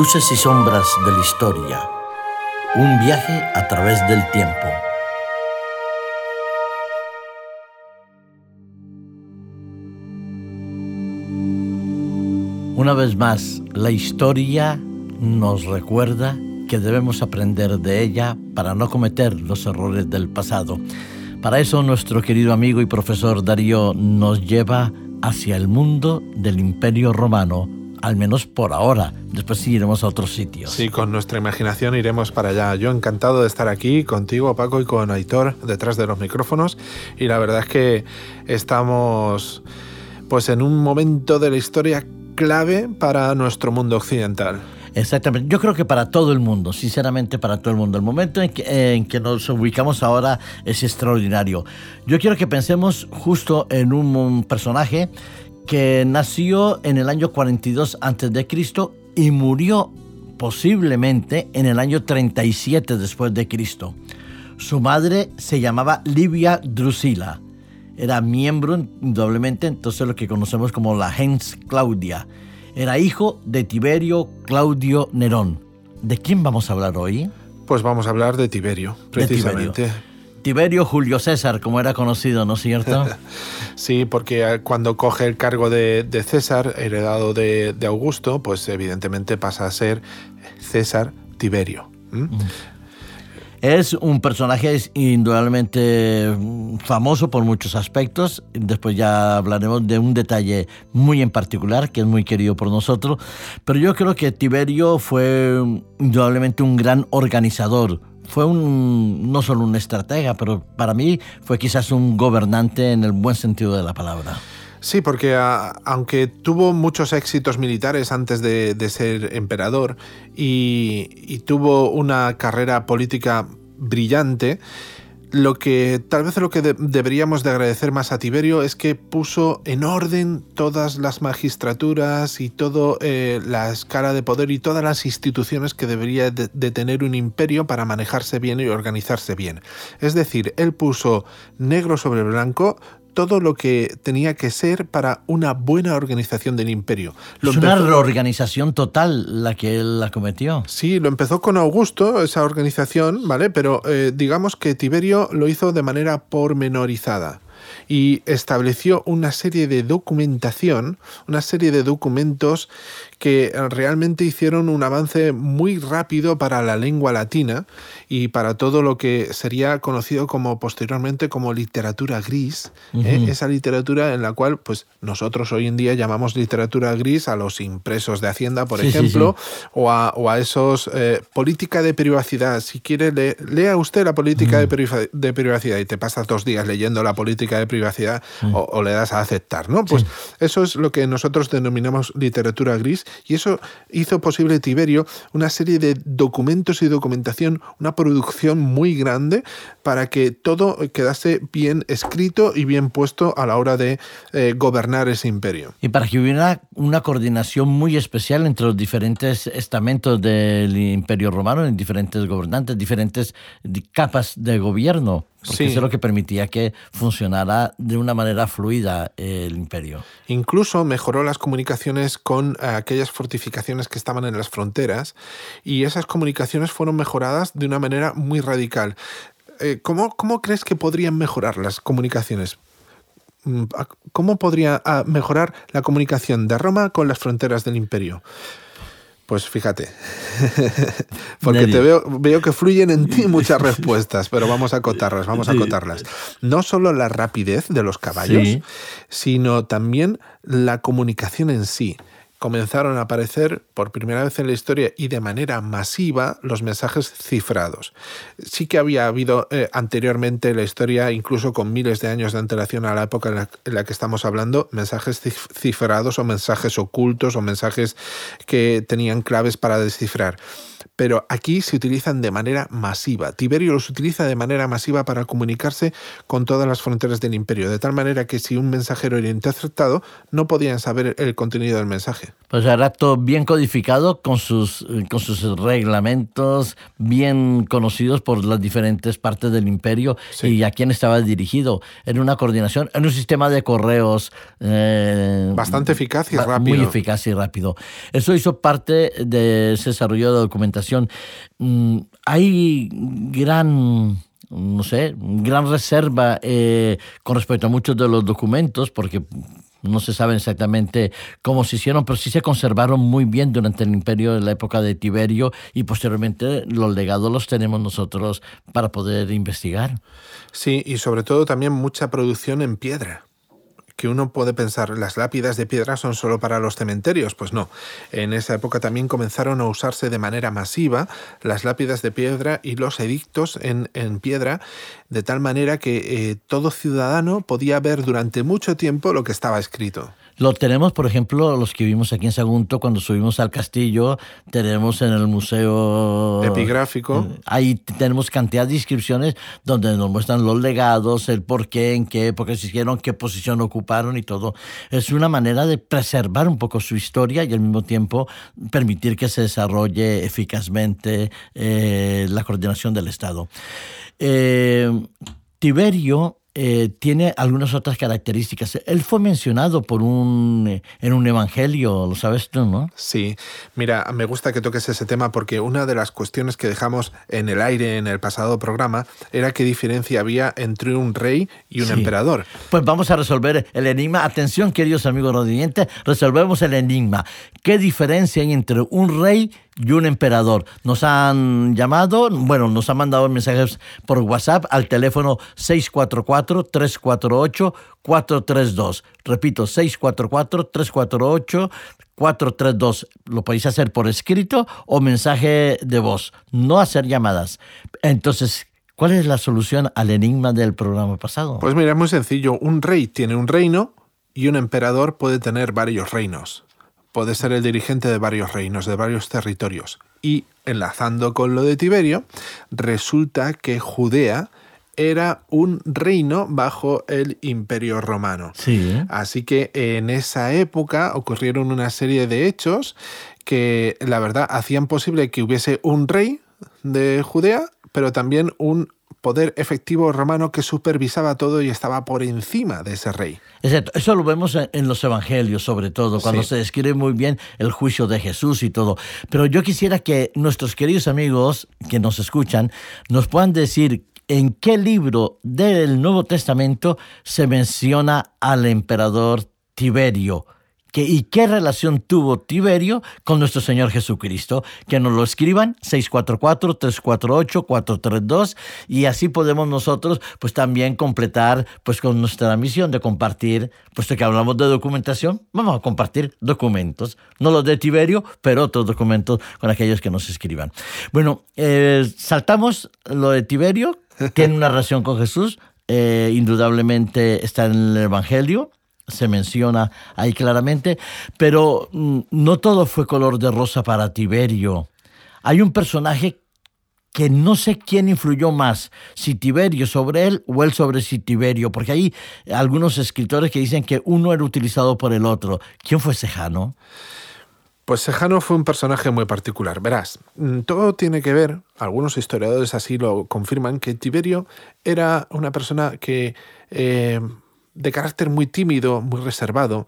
Luces y sombras de la historia. Un viaje a través del tiempo. Una vez más, la historia nos recuerda que debemos aprender de ella para no cometer los errores del pasado. Para eso nuestro querido amigo y profesor Darío nos lleva hacia el mundo del Imperio Romano al menos por ahora. Después iremos a otros sitios. Sí, con nuestra imaginación iremos para allá. Yo encantado de estar aquí contigo, Paco, y con Aitor detrás de los micrófonos. Y la verdad es que estamos pues en un momento de la historia clave para nuestro mundo occidental. Exactamente, yo creo que para todo el mundo, sinceramente para todo el mundo. El momento en que, en que, nos ubicamos ahora es extraordinario. Yo quiero que pensemos justo en un personaje que nació en el año 42 a.C. y murió posiblemente en el año 37 después de Cristo. Su madre se llamaba Livia Drusila. Era miembro, indudablemente, entonces lo que conocemos como la gens Claudia. Era hijo de Tiberio Claudio Nerón. ¿De quién vamos a hablar hoy? Pues vamos a hablar de Tiberio, precisamente. Tiberio Julio César, como era conocido, ¿no es cierto? sí, porque eh, cuando coge el cargo de, César, heredado de, Augusto, pues evidentemente pasa a ser César Tiberio. Es un personaje indudablemente famoso por muchos aspectos. Después ya hablaremos de un detalle muy en particular que es muy querido por nosotros. Pero yo creo que Tiberio fue indudablemente un gran organizador, fue un, no solo un estratega, pero para mí fue quizás un gobernante en el buen sentido de la palabra. Sí, porque aunque tuvo muchos éxitos militares antes de, ser emperador y, tuvo una carrera política brillante, lo que tal vez lo que deberíamos de agradecer más a Tiberio es que puso en orden todas las magistraturas y toda eh, la escala de poder y todas las instituciones que debería de, tener un imperio para manejarse bien y organizarse bien. Es decir, él puso negro sobre blanco todo lo que tenía que ser para una buena organización del imperio. es una reorganización total la que él la cometió. Sí, lo empezó con Augusto, esa organización, ¿vale? Pero eh, digamos que Tiberio lo hizo de manera pormenorizada y estableció una serie de documentación, una serie de documentos que realmente hicieron un avance muy rápido para la lengua latina y para todo lo que sería conocido como posteriormente como literatura gris, ¿eh? esa literatura en la cual pues nosotros hoy en día llamamos literatura gris a los impresos de Hacienda, por ejemplo, O, a, o, a, esos eh, política de privacidad. Si quiere, lea usted la política de, de, privacidad y te pasas dos días leyendo la política de privacidad o, o, le das a aceptar, ¿no? Pues eso es lo que nosotros denominamos literatura gris y eso hizo posible Tiberio una serie de documentos y documentación, una producción muy grande para que todo quedase bien escrito y bien puesto a la hora de eh, gobernar ese imperio. Y para que hubiera una coordinación muy especial entre los diferentes estamentos del imperio romano, en diferentes gobernantes, diferentes capas de gobierno. Porque eso es lo que permitía que funcionara de una manera fluida el imperio. Incluso mejoró las comunicaciones con eh, aquellas fortificaciones que estaban en las fronteras y esas comunicaciones fueron mejoradas de una manera muy radical. Eh, ¿cómo, ¿Cómo crees que podrían mejorar las comunicaciones? Mm, ¿Cómo podría ah, mejorar la comunicación de Roma con las fronteras del imperio? Pues fíjate, porque te veo, veo que fluyen en ti muchas respuestas, pero vamos a acotarlas, vamos a acotarlas. No solo la rapidez de los caballos, sino también la comunicación en sí comenzaron a aparecer por primera vez en la historia y de manera masiva los mensajes cifrados. Sí que había habido eh, anteriormente en la historia, incluso con miles de años de antelación a la época en la, que estamos hablando, mensajes cifrados o mensajes ocultos o mensajes que tenían claves para descifrar pero aquí se utilizan de manera masiva. Tiberio los utiliza de manera masiva para comunicarse con todas las fronteras del imperio, de tal manera que si un mensajero era interceptado, no podían saber el contenido del mensaje. Pues era todo bien codificado con sus, con sus reglamentos bien conocidos por las diferentes partes del imperio y a quién estaba dirigido. En una coordinación, en un sistema de correos. Eh, Bastante eficaz y rápido. Muy eficaz y rápido. Eso hizo parte de ese desarrollo de documentación. Mm, hay gran no sé, gran reserva eh, con respecto a muchos de los documentos, porque no se sabe exactamente cómo se hicieron, pero sí se conservaron muy bien durante el imperio de la época de Tiberio y posteriormente los legados los tenemos nosotros para poder investigar. Sí, y sobre todo también mucha producción en piedra que uno puede pensar, las lápidas de piedra son solo para los cementerios. Pues no, en esa época también comenzaron a usarse de manera masiva las lápidas de piedra y los edictos en, piedra, de tal manera que eh, todo ciudadano podía ver durante mucho tiempo lo que estaba escrito. Lo tenemos, por ejemplo, los que vivimos aquí en Sagunto, cuando subimos al castillo, tenemos en el museo epigráfico. Eh, ahí tenemos cantidad de inscripciones donde nos muestran los legados, el por qué, en qué época se hicieron, qué posición ocuparon y todo. Es una manera de preservar un poco su historia y al mismo tiempo permitir que se desarrolle eficazmente eh, la coordinación del Estado. Eh, Tiberio eh, tiene algunas otras características. Él fue mencionado por un, eh, en un evangelio, lo sabes tú, ¿no? Sí, mira, me gusta que toques ese tema porque una de las cuestiones que dejamos en el aire en el pasado programa era qué diferencia había entre un rey y un emperador. Pues vamos a resolver el enigma. Atención, queridos amigos rodientes, resolvemos el enigma. ¿Qué diferencia hay entre un rey y un emperador. Nos han llamado, bueno, nos han mandado mensajes por WhatsApp al teléfono 644-348-432. Repito, 644-348-432. Lo podéis hacer por escrito o mensaje de voz, no hacer llamadas. Entonces, ¿cuál es la solución al enigma del programa pasado? Pues mira, es muy sencillo. Un rey tiene un reino y un emperador puede tener varios reinos puede ser el dirigente de varios reinos, de varios territorios. Y enlazando con lo de Tiberio, resulta que Judea era un reino bajo el imperio romano. Sí, ¿eh? Así que en esa época ocurrieron una serie de hechos que la verdad hacían posible que hubiese un rey de Judea, pero también un poder efectivo romano que supervisaba todo y estaba por encima de ese rey. Exacto. Eso lo vemos en los evangelios, sobre todo, cuando se describe muy bien el juicio de Jesús y todo. Pero yo quisiera que nuestros queridos amigos que nos escuchan nos puedan decir en qué libro del Nuevo Testamento se menciona al emperador Tiberio ¿Y qué relación tuvo Tiberio con nuestro Señor Jesucristo? Que nos lo escriban 644-348-432 y así podemos nosotros pues también completar pues con nuestra misión de compartir, puesto que hablamos de documentación, vamos a compartir documentos, no los de Tiberio, pero otros documentos con aquellos que nos escriban. Bueno, eh, saltamos lo de Tiberio, tiene una relación con Jesús, eh, indudablemente está en el Evangelio se menciona ahí claramente, pero mm, no todo fue color de rosa para Tiberio. Hay un personaje que no sé quién influyó más, si Tiberio sobre él o él sobre si Tiberio, porque hay algunos escritores que dicen que uno era utilizado por el otro. ¿Quién fue Sejano? Pues Sejano fue un personaje muy particular. Verás, mm, todo tiene que ver, algunos historiadores así lo confirman, que Tiberio era una persona que eh, de carácter muy tímido, muy reservado,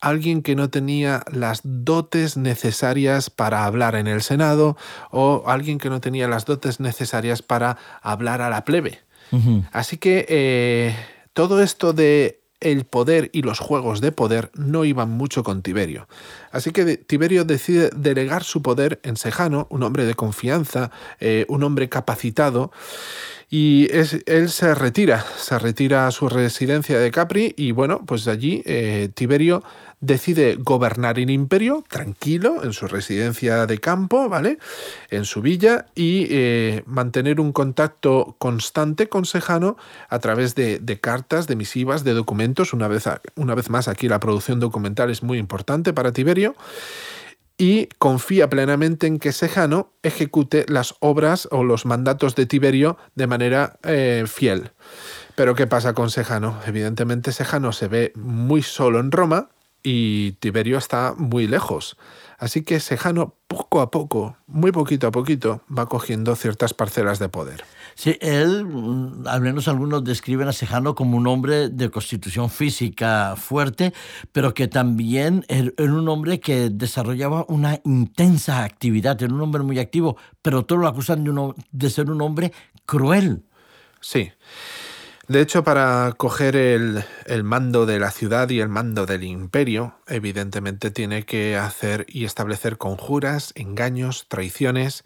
alguien que no tenía las dotes necesarias para hablar en el Senado o alguien que no tenía las dotes necesarias para hablar a la plebe. Así que eh, todo esto de el poder y los juegos de poder no iban mucho con Tiberio. Así que Tiberio decide delegar su poder en Sejano, un hombre de confianza, eh, un hombre capacitado, y él se retira, se retira a su residencia de Capri y bueno, pues allí eh, Tiberio decide gobernar el imperio tranquilo en su residencia de campo, ¿vale? En su villa y eh, mantener un contacto constante con Sejano a través de, cartas, de misivas, de documentos. Una vez, una vez más, aquí la producción documental es muy importante para Tiberio y confía plenamente en que Sejano ejecute las obras o los mandatos de Tiberio de manera eh, fiel. Pero ¿qué pasa con Sejano? Evidentemente Sejano se ve muy solo en Roma y Tiberio está muy lejos. Así que Sejano poco a poco, muy poquito a poquito, va cogiendo ciertas parcelas de poder. Sí, él, mm, al menos algunos describen a Sejano como un hombre de constitución física fuerte, pero que también er, era un hombre que desarrollaba una intensa actividad, era un hombre muy activo, pero todos lo acusan de, de ser un hombre cruel. Sí. De hecho, para coger el, mando de la ciudad y el mando del imperio, evidentemente tiene que hacer y establecer conjuras, engaños, traiciones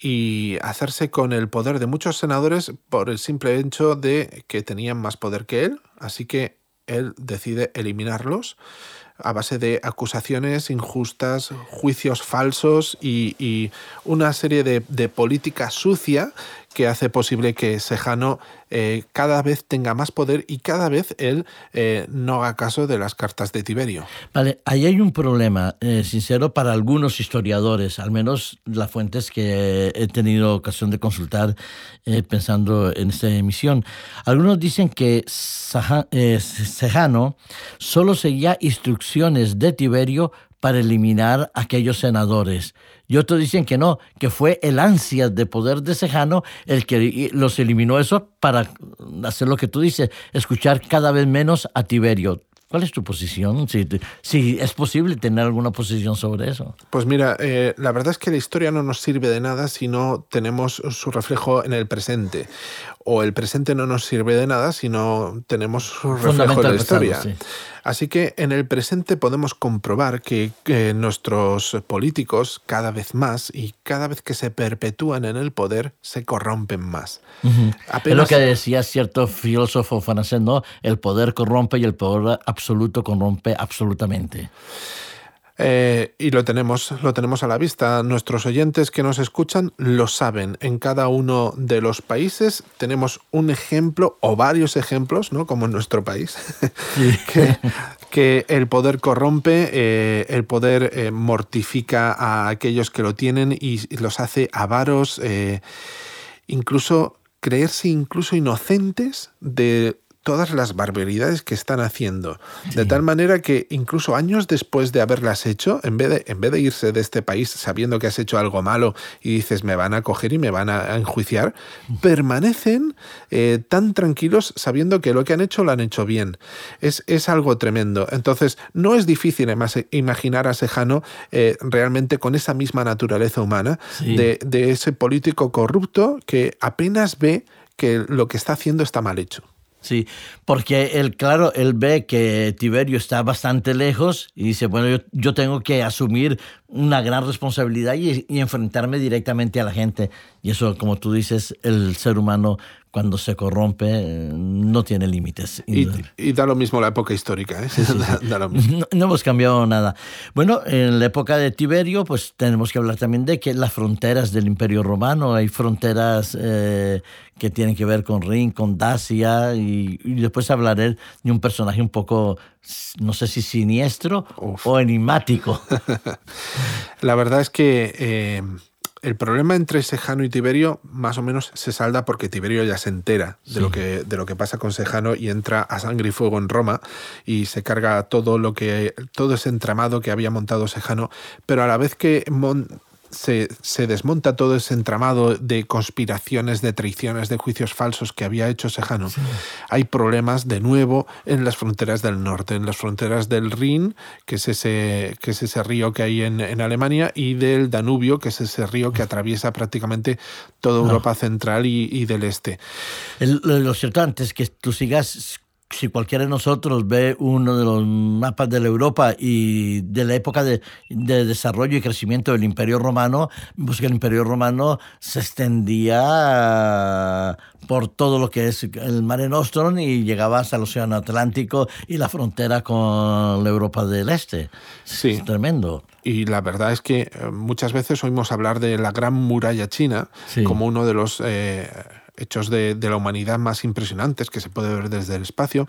y hacerse con el poder de muchos senadores por el simple hecho de que tenían más poder que él, así que él decide eliminarlos a base de acusaciones injustas, juicios falsos y, una serie de, de política sucia que hace posible que Sejano eh, cada vez tenga más poder y cada vez él eh, no haga caso de las cartas de Tiberio. Vale, ahí hay un problema, eh, sincero, para algunos historiadores, al menos las fuentes que he tenido ocasión de consultar pensando en esta emisión. Algunos dicen que Sejano solo seguía instrucciones de Tiberio para eliminar a aquellos senadores. Y otros dicen que no, que fue el ansia de poder de Sejano el que los eliminó eso para hacer lo que tú dices, escuchar cada vez menos a Tiberio. ¿Cuál es tu posición? Si, si, es posible tener alguna posición sobre eso. Pues mira, eh, la verdad es que la historia no nos sirve de nada si no tenemos su reflejo en el presente. O el presente no nos sirve de nada si no tenemos su reflejo en la historia. Así que en el presente podemos comprobar que, nuestros políticos cada vez más y cada vez que se perpetúan en el poder se corrompen más. Es lo que decía cierto filósofo francés, ¿no? El poder corrompe y el poder absoluto corrompe absolutamente. Eh, y lo tenemos, lo tenemos a la vista. Nuestros oyentes que nos escuchan lo saben. En cada uno de los países tenemos un ejemplo o varios ejemplos, ¿no? Como en nuestro país, que, el poder corrompe, eh, el poder eh, mortifica a aquellos que lo tienen y los hace avaros, incluso creerse incluso inocentes de todas las barbaridades que están haciendo. De tal manera que incluso años después de haberlas hecho, en vez de, en vez de irse de este país sabiendo que has hecho algo malo y dices me van a coger y me van a enjuiciar, permanecen eh, tan tranquilos sabiendo que lo que han hecho lo han hecho bien. Es, es algo tremendo. Entonces, no es difícil imaginar a Sejano eh, realmente con esa misma naturaleza humana de, de ese político corrupto que apenas ve que lo que está haciendo está mal hecho. Sí, porque él, claro, él ve que Tiberio está bastante lejos y dice, bueno, yo, tengo que asumir una gran responsabilidad y, y, enfrentarme directamente a la gente. Y eso, como tú dices, el ser humano cuando se corrompe no tiene límites. Y, da lo mismo la época histórica, ¿eh? No, hemos cambiado nada. Bueno, en la época de Tiberio, pues tenemos que hablar también de que las fronteras del Imperio Romano, hay fronteras eh, que tienen que ver con Rin, con Dacia, y, después hablaré de un personaje un poco, no sé si siniestro o enigmático. la verdad es que... Eh, el problema entre Sejano y Tiberio más o menos se salda porque Tiberio ya se entera de, lo que, de lo que pasa con Sejano y entra a sangre y fuego en Roma y se carga todo lo que todo ese entramado que había montado Sejano, pero a la vez que se, desmonta todo ese entramado de conspiraciones, de traiciones, de juicios falsos que había hecho Sejano. Hay problemas de nuevo en las fronteras del norte, en las fronteras del Rin, que es ese, que es ese río que hay en, Alemania, y del Danubio, que es ese río que atraviesa prácticamente toda Europa central y, del este. lo cierto antes que tú sigas si cualquiera de nosotros ve uno de los mapas de la Europa y de la época de, desarrollo y crecimiento del Imperio Romano, pues que el Imperio Romano se extendía por todo lo que es el Mare Nostrum y llegaba hasta el Océano Atlántico y la frontera con la Europa del Este. Sí. Es tremendo. Y la verdad es que eh, muchas veces oímos hablar de la Gran Muralla China como uno de los... Eh, hechos de, la humanidad más impresionantes que se puede ver desde el espacio,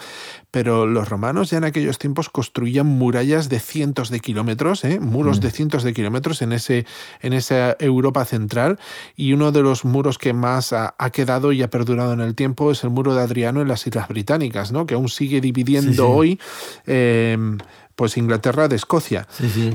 pero los romanos ya en aquellos tiempos construían murallas de cientos de kilómetros, ¿eh? muros mm. de cientos de kilómetros en, ese, en esa Europa central, y uno de los muros que más ha, quedado y ha perdurado en el tiempo es el muro de Adriano en las Islas Británicas, ¿no? que aún sigue dividiendo hoy. Eh, pues Inglaterra de Escocia.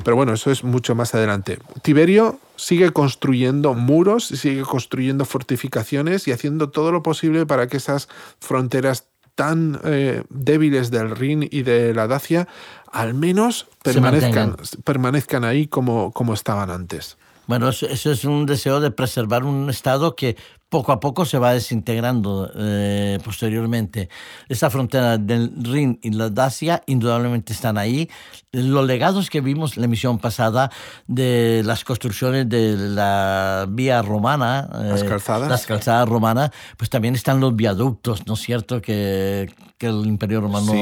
Pero bueno, eso es mucho más adelante. Tiberio sigue construyendo muros, sigue construyendo fortificaciones y haciendo todo lo posible para que esas fronteras tan eh, débiles del Rin y de la Dacia al menos permanezcan, permanezcan ahí como, como estaban antes. Bueno, eso, es un deseo de preservar un Estado que poco a poco se va desintegrando eh, posteriormente. Esa frontera del Rin y la Dacia indudablemente están ahí. Los legados que vimos la emisión pasada de las construcciones de la vía romana, las eh, calzadas, las calzadas romanas, pues también están los viaductos, ¿no es cierto? Que, que el Imperio Romano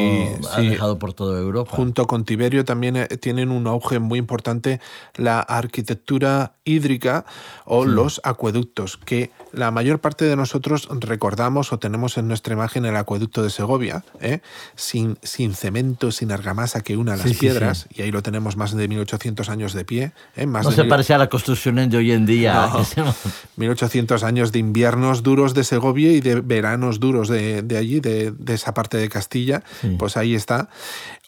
ha dejado por toda Europa. Junto con Tiberio también eh, tienen un auge muy importante la arquitectura hídrica o los acueductos, que la mayor parte de nosotros recordamos o tenemos en nuestra imagen el acueducto de Segovia, ¿eh? sin, sin cemento, sin argamasa que una las piedras, y ahí lo tenemos más de 1800 años de pie. ¿eh? Más no se parece a la construcción de hoy en día. 1800 años de inviernos duros de Segovia y de veranos duros de, allí, de, esa parte de Castilla, pues ahí está.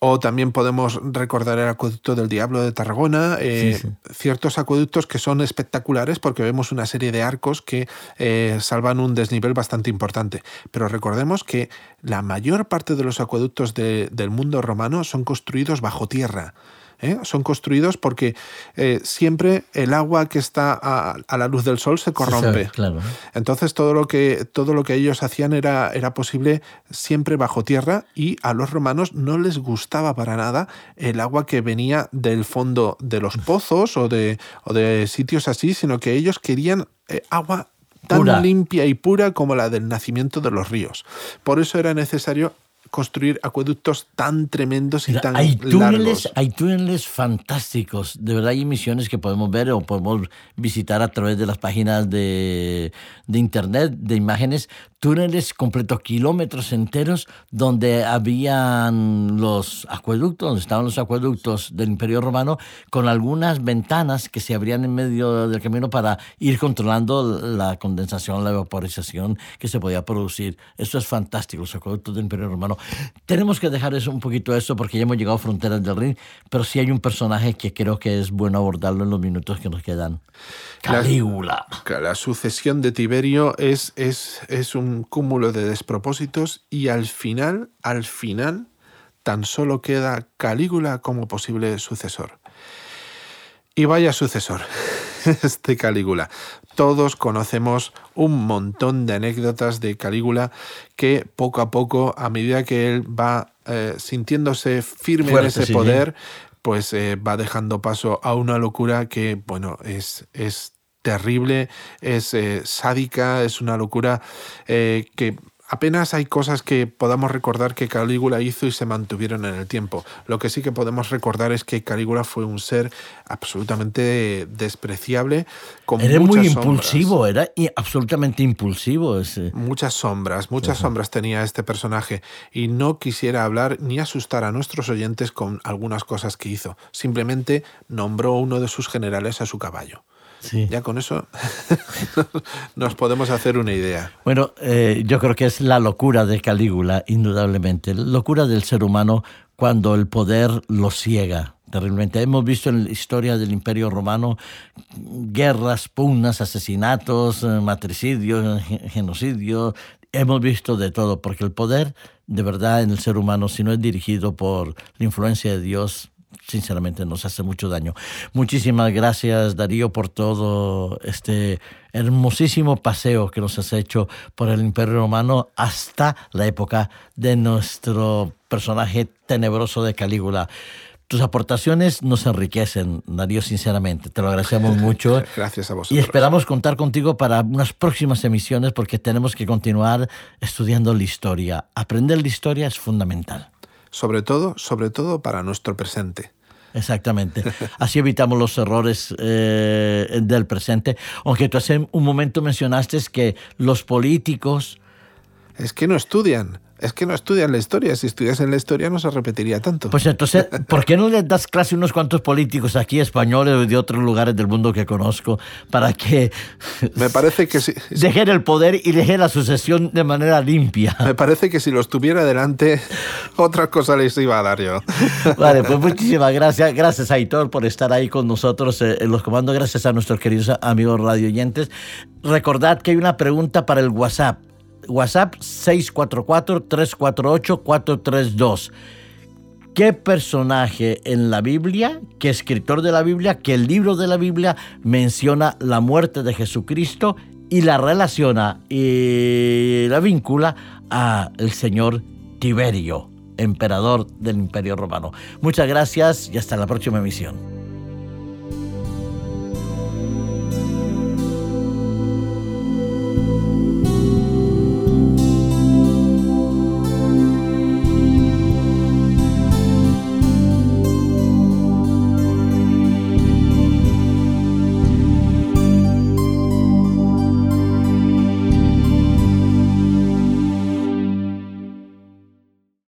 O también podemos recordar el acueducto del Diablo de Tarragona, eh, ciertos acueductos que son espectaculares porque vemos una serie de arcos que eh, salvan un desnivel bastante importante. Pero recordemos que la mayor parte de los acueductos del mundo romano son construidos bajo tierra. ¿eh? son construidos porque eh, siempre el agua que está a, la luz del sol se corrompe. Entonces todo lo que todo lo que ellos hacían era, era posible siempre bajo tierra y a los romanos no les gustaba para nada el agua que venía del fondo de los pozos o de, o de sitios así, sino que ellos querían eh, agua tan limpia y pura como la del nacimiento de los ríos. Por eso era necesario construir acueductos tan tremendos y tan hay túneles, Hay túneles fantásticos. De verdad hay misiones que podemos ver o podemos visitar a través de las páginas de, de internet, de imágenes. Túneles completos, kilómetros enteros, donde habían los acueductos, donde estaban los acueductos del Imperio Romano, con algunas ventanas que se abrían en medio del camino para ir controlando la condensación, la vaporización que se podía producir. Eso es fantástico, los acueductos del Imperio Romano. Tenemos que dejar eso un poquito eso porque ya hemos llegado a fronteras del ring, pero sí hay un personaje que creo que es bueno abordarlo en los minutos que nos quedan. Calígula. La, sucesión de Tiberio es, es, es un cúmulo de despropósitos y al final, al final, tan solo queda Calígula como posible sucesor. Y vaya sucesor, este Calígula. Todos conocemos un montón de anécdotas de Calígula que poco a poco, a medida que él va eh, sintiéndose firme en ese poder, pues eh, va dejando paso a una locura que, bueno, es, es terrible, es eh, sádica, es una locura que Apenas hay cosas que podamos recordar que Calígula hizo y se mantuvieron en el tiempo. Lo que sí que podemos recordar es que Calígula fue un ser absolutamente despreciable. Con era muy impulsivo, era absolutamente impulsivo. Ese. Muchas sombras, muchas sombras tenía este personaje y no quisiera hablar ni asustar a nuestros oyentes con algunas cosas que hizo. Simplemente nombró uno de sus generales a su caballo. Ya con eso nos podemos hacer una idea. Bueno, eh, yo creo que es la locura de Calígula, indudablemente. La locura del ser humano cuando el poder lo ciega terriblemente. Hemos visto en la historia del Imperio Romano guerras, pugnas, asesinatos, eh, matricidios, genocidios. Hemos visto de todo, porque el poder, de verdad, en el ser humano, si no es dirigido por la influencia de Dios, sinceramente nos hace mucho daño. Muchísimas gracias Darío por todo este hermosísimo paseo que nos has hecho por el Imperio Romano hasta la época de nuestro personaje tenebroso de Calígula. Tus aportaciones nos enriquecen, Darío, sinceramente. Te lo agradecemos mucho. Gracias a vosotros. Y esperamos contar contigo para unas próximas emisiones porque tenemos que continuar estudiando la historia. Aprender la historia es fundamental sobre todo, sobre todo para nuestro presente. Exactamente. Así evitamos los errores eh, del presente. Aunque tú hace un momento mencionaste que los políticos... Es que no estudian. Es que no estudian la historia. Si estudiasen la historia no se repetiría tanto. Pues entonces, ¿por qué no les das clase a unos cuantos políticos aquí, españoles o de otros lugares del mundo que conozco, para que... Me parece que sí. Dejen el poder y dejen la sucesión de manera limpia. Me parece que si los tuviera delante, otra cosa les iba a dar yo. Vale, pues muchísimas gracias. Gracias, Aitor, por estar ahí con nosotros eh, en los comandos. Gracias a nuestros queridos amigos radio oyentes. Recordad que hay una pregunta para el WhatsApp. WhatsApp 644-348-432. ¿Qué personaje en la Biblia, qué escritor de la Biblia, qué libro de la Biblia menciona la muerte de Jesucristo y la relaciona y la vincula a el señor Tiberio, emperador del Imperio Romano? Muchas gracias y hasta la próxima emisión.